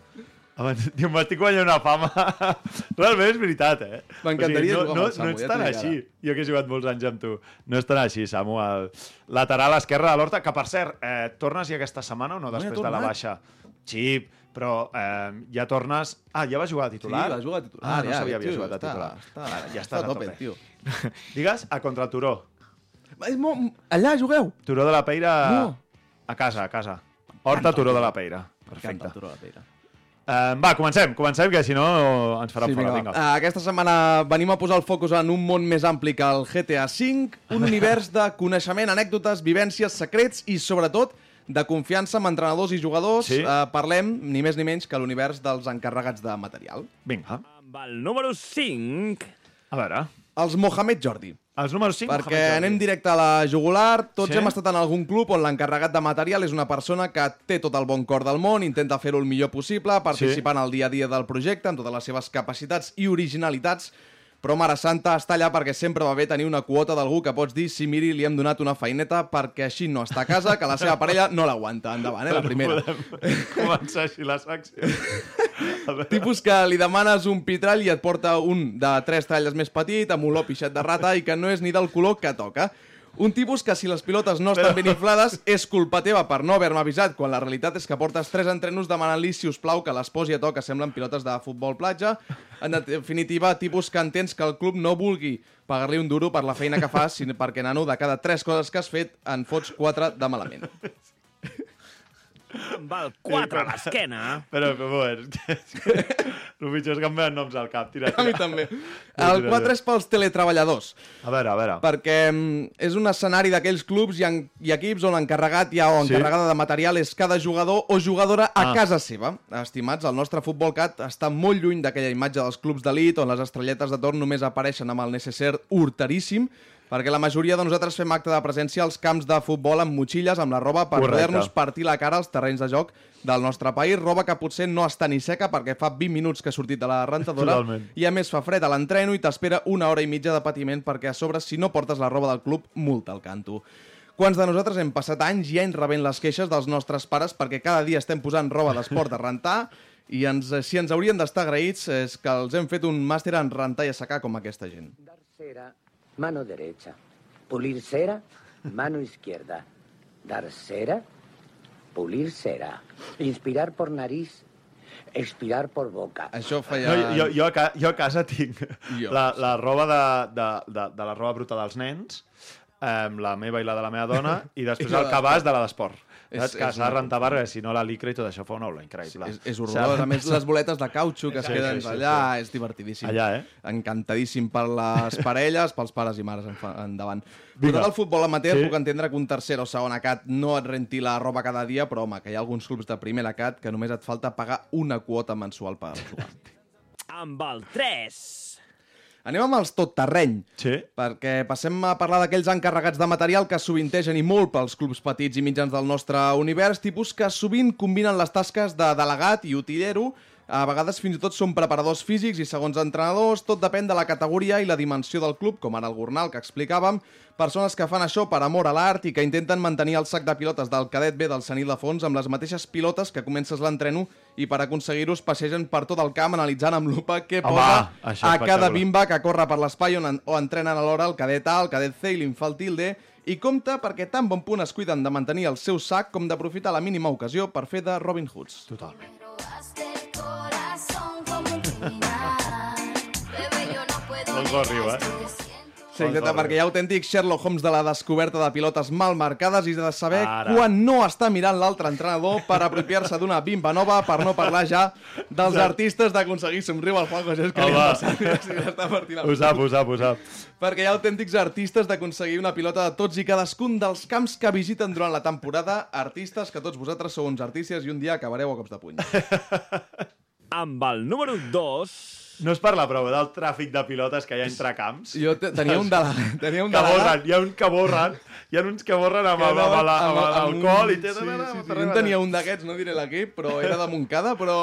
Abans... Diu, m'estic guanyant una fama. Realment és veritat, eh? M'encantaria no, jugar amb no, el Samu, no ets ja tan dic així. Jo que he jugat molts anys amb tu. No és tan així, Samu. El lateral esquerre de l'Horta, que per cert, eh, tornes ja aquesta setmana o no, No, ja després de la baixa? Sí, però eh, ja tornes... Ah, ja vas jugar a titular? Sí, va jugar a titular. Ah, no ja, sabia que havia jugat a està- titular. està- Ara, ja està estàs a a tope, tio. Digues, a contra el Turó. És mo... Allà jugueu! Turó de la Peira... No. A casa, a casa. Horta, Turó de la Peira. Perfecte. Turó de la Peira. Uh, va, comencem, comencem, que si no ens farà Sí, fora. vinga. Uh, aquesta setmana venim a posar el focus en un món més ampli que el GTA V, un univers de coneixement, anècdotes, vivències, secrets i, sobretot, de confiança amb entrenadors i jugadors. Sí. Uh, parlem, ni més ni menys, que l'univers dels encarregats de material. Vinga. Amb el número 5... A veure. Els Mohamed Jordi. Els números 5, Perquè anem directe a la jugular. Tots Sí? hem estat en algun club on l'encarregat de material és una persona que té tot el bon cor del món, intenta fer-ho el millor possible, participant al dia a dia del projecte amb totes les seves capacitats i originalitats, però Mare Santa està allà perquè sempre va bé tenir una quota d'algú que pots dir si miri li hem donat una feineta perquè així no està a casa, que la seva parella no l'aguanta. Endavant, eh, la primera. Podem començar així la secció. Tipus que li demanes un pitrall i et porta un de tres talles més petit, amb olor pixat de rata i que no és ni del color que toca. Un tipus que si les pilotes no estan ben inflades és culpa teva per no haver-me avisat, quan la realitat és que portes tres entrenos demanant-li, si us plau, que les posi a to, que semblen pilotes de futbol platja. En definitiva, tipus que entens que el club no vulgui pagar-li un duro per la feina que fas, sinó perquè, nano, de cada tres coses que has fet, en fots quatre de malament. El 4 a l'esquena. Però, però, bueno, el pitjor és que em venen noms al cap. Tira, A mi tira. també. El 4 és pels teletreballadors. A veure, a veure. perquè mm, és un escenari d'aquells clubs i, en, i equips on l'encarregat ja o Sí? encarregada de material és cada jugador o jugadora a Ah. casa seva. Estimats, el nostre Futbol Cat està molt lluny d'aquella imatge dels clubs d'elit on les estrelletes de torn només apareixen amb el necesser horteríssim, perquè la majoria de nosaltres fem acte de presència als camps de futbol amb motxilles, amb la roba, per poder-nos partir la cara als terrenys de joc del nostre país, roba que potser no està ni seca perquè fa 20 minuts que ha sortit de la rentadora Totalment. i a més fa fred a l'entreno i t'espera una hora i mitja de patiment perquè a sobre, si no portes la roba del club, multa al canto. Quants de nosaltres hem passat anys i anys rebent les queixes dels nostres pares perquè cada dia estem posant roba d'esport a rentar i ens, si ens haurien d'estar agraïts és que els hem fet un màster en rentar i assecar com aquesta gent. Mano derecha. Pulir cera, mano izquierda. Dar cera, pulir cera. Inspirar por nariz, expirar por boca. Això No, feia... jo, jo, a ca, jo a casa tinc Jo, la, la roba de, de, de, de la roba bruta dels nens, um, la meva i la de la meva dona, i després I el de- cabàs de la d'esport. És- Saps? Que és s'ha de rentar perquè si no la licra i tot això fa una olor increïble. És, és S'ha horrorós. A més, les boletes de cautxo que es Sí, queden sí, sí, allà, és divertidíssim. Allà, eh? Encantadíssim per les parelles, pels pares i mares en fa- endavant. Vinga. Vinga. del futbol amateur Sí. sí. puc entendre que un tercer o segon cat no et renti la roba cada dia, però home, que hi ha alguns clubs de primera cat que només et falta pagar una quota mensual per jugar. Amb el 3... Anem amb els tot terreny. Sí? Perquè passem a parlar d'aquells encarregats de material que sovintegen i molt pels clubs petits i mitjans del nostre univers, tipus que sovint combinen les tasques de delegat i utillero, a vegades fins i tot són preparadors físics i segons entrenadors, tot depèn de la categoria i la dimensió del club, com ara el Gornal, que explicàvem, persones que fan això per amor a l'art i que intenten mantenir el sac de pilotes del cadet B del Senil de Fons amb les mateixes pilotes que comences l'entreno i per aconseguir-ho es passegen per tot el camp analitzant amb lupa què Home, posa a cada bimba que corre per l'espai on, en- o entrenen alhora el cadet A, el cadet C i l'infantil D, i compta perquè tan bon punt es cuiden de mantenir el seu sac com d'aprofitar la mínima ocasió per fer de Robin Hoods. Totalment. corazón como un criminal. Bebé, yo no puedo. arriba. Sí, exacte, perquè hi ha autèntics Sherlock Holmes de la descoberta de pilotes mal marcades i de saber Ara. quan no està mirant l'altre entrenador per apropiar-se d'una bimba nova, per no parlar ja dels artistes d'aconseguir somriu al Juan José, el Ho sap, ho sap, ho sap. perquè hi ha autèntics artistes d'aconseguir una pilota de tots i cadascun dels camps que visiten durant la temporada, artistes que tots vosaltres sou uns artistes i un dia acabareu a cops de puny. Amb el número 2... No es parla prou del tràfic de pilotes que hi ha entre camps. Jo te, tenia un delegat, tenia un que delegat borren, hi ha uns que borren, hi ha uns que borren amb, amb, amb, amb, amb, amb l'alcohol i té... Sí, sí, sí. Jo en tenia un d'aquests, no diré l'equip, però era de Montcada, però,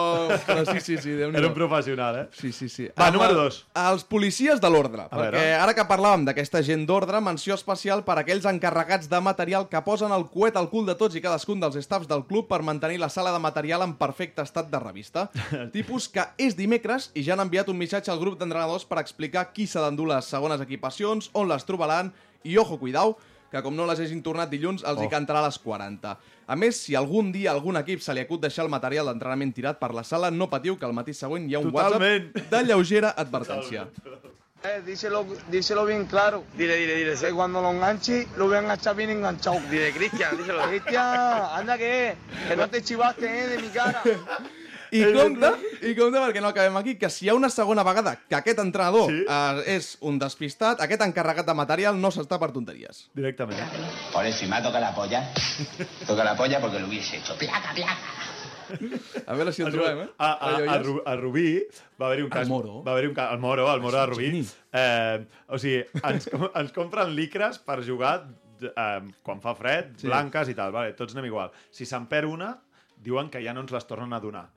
però sí, sí, sí, déu nhi Era un professional, eh? Sí, sí, sí. Va, número dos. Els policies de l'ordre. Perquè veure. ara que parlàvem d'aquesta gent d'ordre, menció especial per aquells encarregats de material que posen el coet al cul de tots i cadascun dels staffs del club per mantenir la sala de material en perfecte estat de revista. Tipus que és dimecres i ja han enviat un missatge al grup d'entrenadors per explicar qui s'ha d'endur les segones equipacions, on les trobaran i, ojo, cuidau, que com no les hagin tornat dilluns, els hi Oh. cantarà a les 40. A més, si algun dia a algun equip se li acut deixar el material d'entrenament tirat per la sala, no patiu que al matí següent hi ha un Totalment. WhatsApp de lleugera advertència. Eh, díselo, díselo bien claro. Dile, dile, dile. Que cuando lo enganche, lo voy a enganchar bien enganchado. Dile, Cristian, díselo. Cristian, anda que, que no te chivaste eh, de mi cara. I compte, i compte perquè no acabem aquí, que si hi ha una segona vegada que aquest entrenador sí? eh, és un despistat, aquest encarregat de material no s'està per tonteries. Directament. Por eso, y me ha tocado la polla. Toca la polla porque lo hubiese hecho. Placa, placa. A veure si el trobem, eh? A, a, a, a Rubí va haver-hi un cas... El Moro. Va haver-hi un cas... El Moro, el Moro de Rubí. Eh, o sigui, ens, com- ens compren licres per jugar eh, quan fa fred, Sí. blanques i tal. Vale, tots anem igual. Si se'n perd una, diuen que ja no ens les tornen a donar.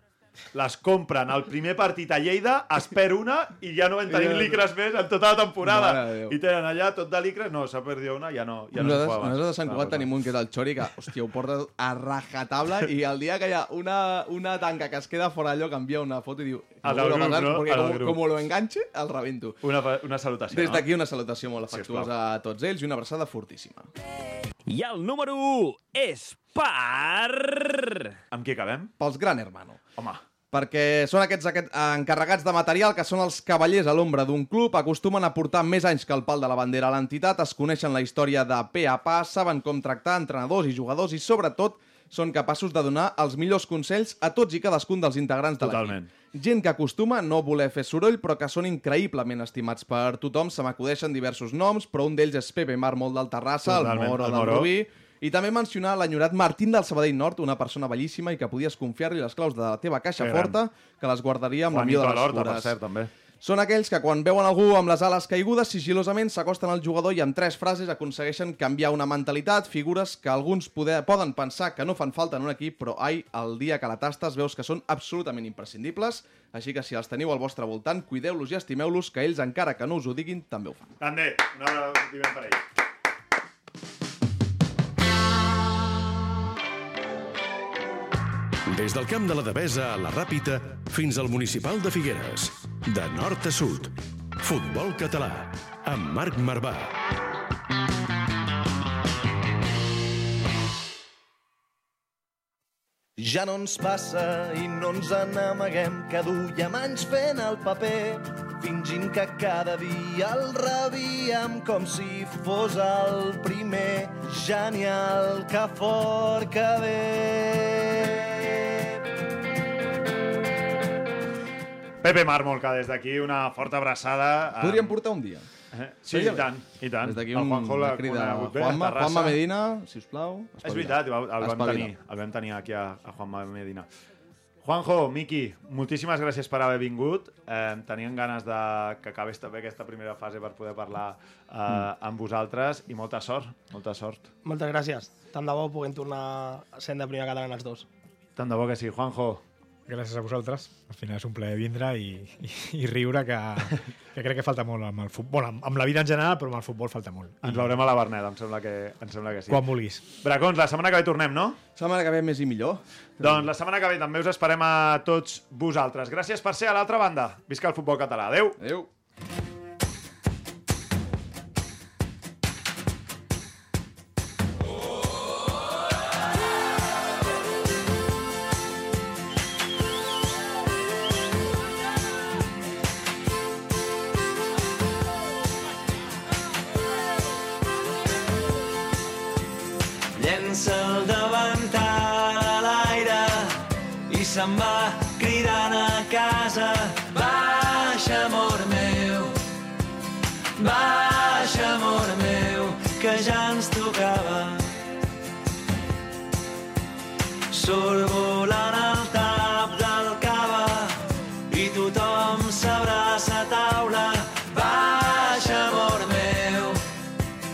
Les compren al primer partit a Lleida, es perd una i ja no en tenim Ja. licres més en tota la temporada. I tenen allà tot de licres, no, s'ha perdut una, ja no, ja no nosaltres, fa nosaltres a Sant Cugat tenim un que és el Xori, que, hòstia, ho porta a rajatabla, i el dia que hi ha una, una tanca que es queda fora allò, canvia una foto i diu... Al "No vuelvo a grup, no? Como, grup. como lo enganche, el rebento. Una, una salutació, Des d'aquí una salutació molt afectuosa a tots ells i una abraçada fortíssima. I el número 1 és per... Amb qui acabem? Pels Gran Hermano. Home, perquè són aquests, aquests encarregats de material que són els cavallers a l'ombra d'un club, acostumen a portar més anys que el pal de la bandera a l'entitat, es coneixen la història de pe a pa, saben com tractar entrenadors i jugadors i, sobretot, són capaços de donar els millors consells a tots i cadascun dels integrants de l'equip. Gent que acostuma a no voler fer soroll, però que són increïblement estimats per tothom. Se m'acudeixen diversos noms, però un d'ells és Pepe Mármol del Terrassa, el Totalment, Moro el del Moro. Rubí, i també mencionar l'enyorat Martín del Sabadell Nord, una persona bellíssima i que podies confiar-li les claus de la teva caixa Que gran. forta, que les guardaria amb Juanito la millor de les Alorta, per cures. cert, també. Són aquells que quan veuen algú amb les ales caigudes, sigilosament s'acosten al jugador i amb tres frases aconsegueixen canviar una mentalitat, figures que alguns poder, poden pensar que no fan falta en un equip, però ai, el dia que la tastes veus que són absolutament imprescindibles, així que si els teniu al vostre voltant, cuideu-los i estimeu-los, que ells, encara que no us ho diguin, també ho fan. Grande, un aplaudiment per ells. Des del camp de la Devesa a la Ràpita fins al municipal de Figueres. De nord a sud. Futbol català. Amb Marc Marvà. Ja no ens passa i no ens n'amaguem que duiem anys fent el paper fingint que cada dia el rebíem com si fos el primer genial que fort que ve Pepe Mármol, que des d'aquí una forta abraçada. a- Podríem portar un dia. Eh? Sí, i tant, i tant. Des d'aquí un, Juanjo una l'ha crida a Juanma. Juanma Medina, sisplau. És veritat, el, el, vam Espavila. tenir, el vam tenir aquí a, a Juanma Medina. Juanjo, Miqui, moltíssimes gràcies per haver vingut. Eh, teníem ganes de que acabés també aquesta primera fase per poder parlar eh, Mm. amb vosaltres i molta sort, molta sort. Moltes gràcies. Tant de bo puguem tornar sent de primera catalana els dos. Tant de bo que sí, Juanjo. Gràcies a vosaltres. Al final és un plaer vindre i, i, i riure, que, que crec que falta molt amb el futbol. Amb, amb la vida en general, però amb el futbol falta molt. Ens veurem a la Berneda, em sembla que, em sembla que sí. Quan vulguis. Bracons, la setmana que ve tornem, no? Setmana que ve més i millor. Doncs la setmana que ve també us esperem a tots vosaltres. Gràcies per ser a l'altra banda. Visca el futbol català. Adéu. Adéu. I